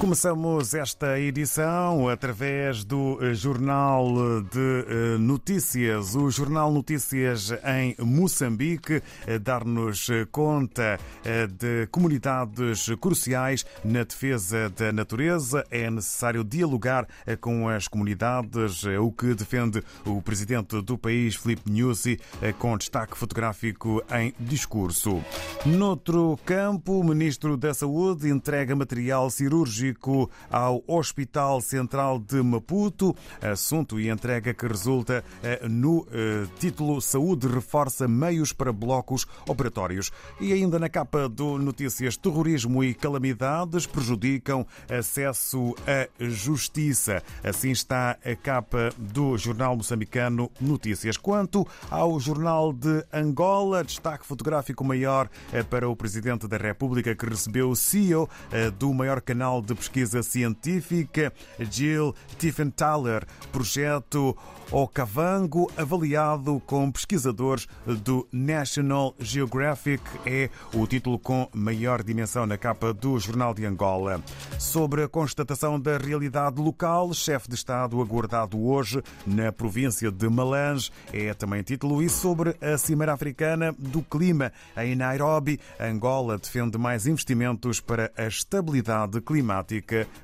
Começamos esta edição através do eh, Jornal de eh, Notícias, o Jornal Notícias em Moçambique, eh, dar-nos conta de comunidades cruciais na defesa da natureza. É necessário dialogar com as comunidades, o que defende o presidente do país, Filipe Nyusi, com destaque fotográfico em discurso. Noutro campo, o ministro da Saúde entrega material cirúrgico ao Hospital Central de Maputo, assunto e entrega que resulta eh, no eh, título Saúde reforça meios para blocos operatórios. E ainda na capa do Notícias, terrorismo e calamidades prejudicam acesso à justiça. Assim está a capa do jornal moçambicano Notícias. Quanto ao jornal de Angola, destaque fotográfico maior eh, para o Presidente da República que recebeu o CEO do maior canal de pesquisa científica Jill Tiefenthaler, projeto Okavango, avaliado com pesquisadores do National Geographic, é o título com maior dimensão na capa do Jornal de Angola. Sobre a constatação da realidade local, chefe de Estado aguardado hoje na província de Malange, é também título. E sobre a Cimeira Africana do Clima em Nairobi, Angola defende mais investimentos para a estabilidade climática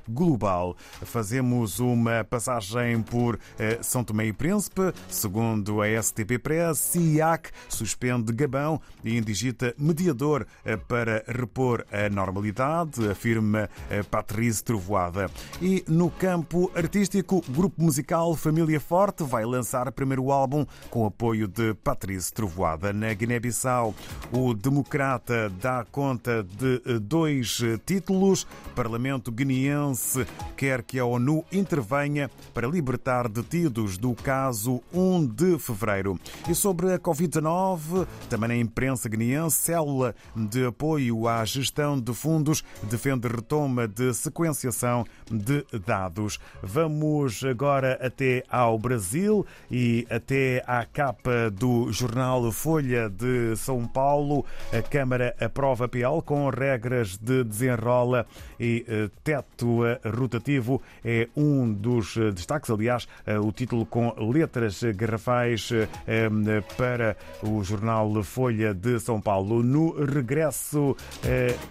global. Fazemos uma passagem por eh, São Tomé e Príncipe. Segundo a STP Press, CIAC suspende Gabão e indigita mediador eh, para repor a normalidade, afirma eh, Patrícia Trovoada. E no campo artístico, grupo musical Família Forte vai lançar primeiro álbum com apoio de Patrícia Trovoada. Na Guiné-Bissau, o Democrata dá conta de dois títulos. Parlamento guineense quer que a ONU intervenha para libertar detidos do caso 1 de fevereiro. E sobre a Covid-19, também na imprensa guineense, célula de apoio à gestão de fundos defende retoma de sequenciação de dados. Vamos agora até ao Brasil e até à capa do jornal Folha de São Paulo. A Câmara aprova PL com regras de desenrola e eh, teto rotativo é um dos destaques. Aliás, eh, o título com letras garrafais eh, para o jornal Folha de São Paulo. No regresso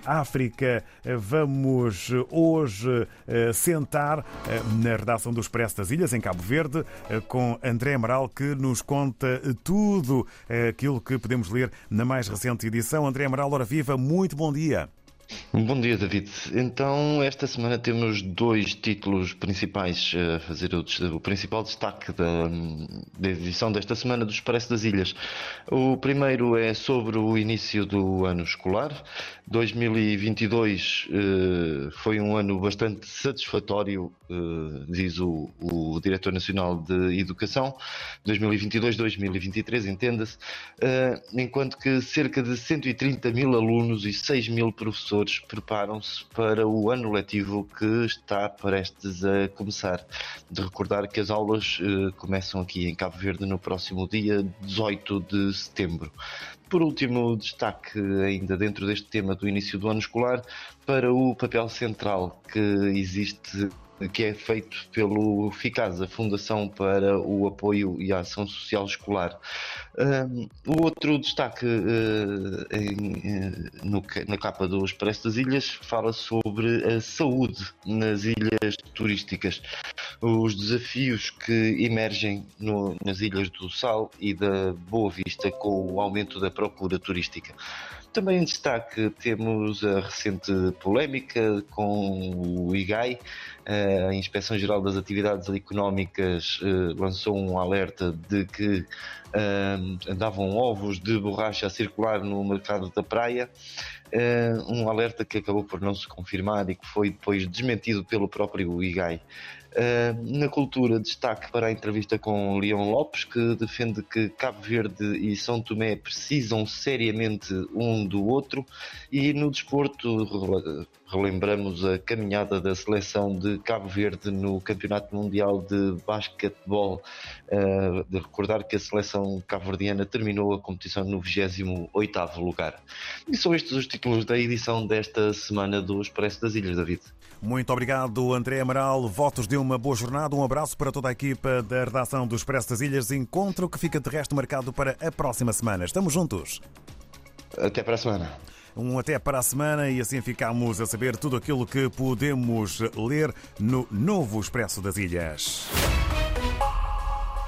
à África, vamos hoje sentar na redação do Expresso das Ilhas, em Cabo Verde, com André Amaral, que nos conta tudo aquilo que podemos ler na mais recente edição. André Amaral, hora viva, muito bom dia. Bom dia, David. Então, esta semana temos dois títulos principais a fazer o, o principal destaque da, da, edição desta semana do Expresso das Ilhas. O primeiro é sobre o início do ano escolar. 2022 eh, foi um ano bastante satisfatório, eh, diz o, o Diretor Nacional de Educação. 2022-2023, entenda-se. Eh, enquanto que cerca de 130 mil alunos e 6 mil professores preparam-se para o ano letivo que está prestes a começar. De recordar que as aulas eh, começam aqui em Cabo Verde no próximo dia 18 de setembro. Por último, destaque ainda dentro deste tema do início do ano escolar para o papel central que existe que é feito pelo FICAS, a Fundação para o Apoio e a Ação Social Escolar. Um, o outro destaque uh, em, uh, no, na capa do Expresso das Ilhas fala sobre a saúde nas ilhas turísticas, os desafios que emergem no, nas ilhas do Sal e da Boa Vista com o aumento da procura turística. Também em destaque temos a recente polémica com o IGAI. A Inspeção Geral das Atividades Económicas eh, lançou um alerta de que eh, andavam ovos de borracha a circular no mercado da praia. Um alerta que acabou por não se confirmar e que foi depois desmentido pelo próprio IGAI. Na cultura, destaque para a entrevista com Leão Lopes, que defende que Cabo Verde e São Tomé precisam seriamente um do outro, e no desporto relembramos a caminhada da seleção de Cabo Verde no Campeonato Mundial de Basquetebol. De recordar que a seleção cabo-verdiana terminou a competição no 28º lugar. E são estes os títulos da edição desta semana do Expresso das Ilhas, David. Muito obrigado, André Amaral. Votos de uma boa jornada. Um abraço para toda a equipa da redação do Expresso das Ilhas. Encontro que fica de resto marcado para a próxima semana. Estamos juntos. Até para a semana. Um até para a semana e assim ficamos a saber tudo aquilo que podemos ler no novo Expresso das Ilhas.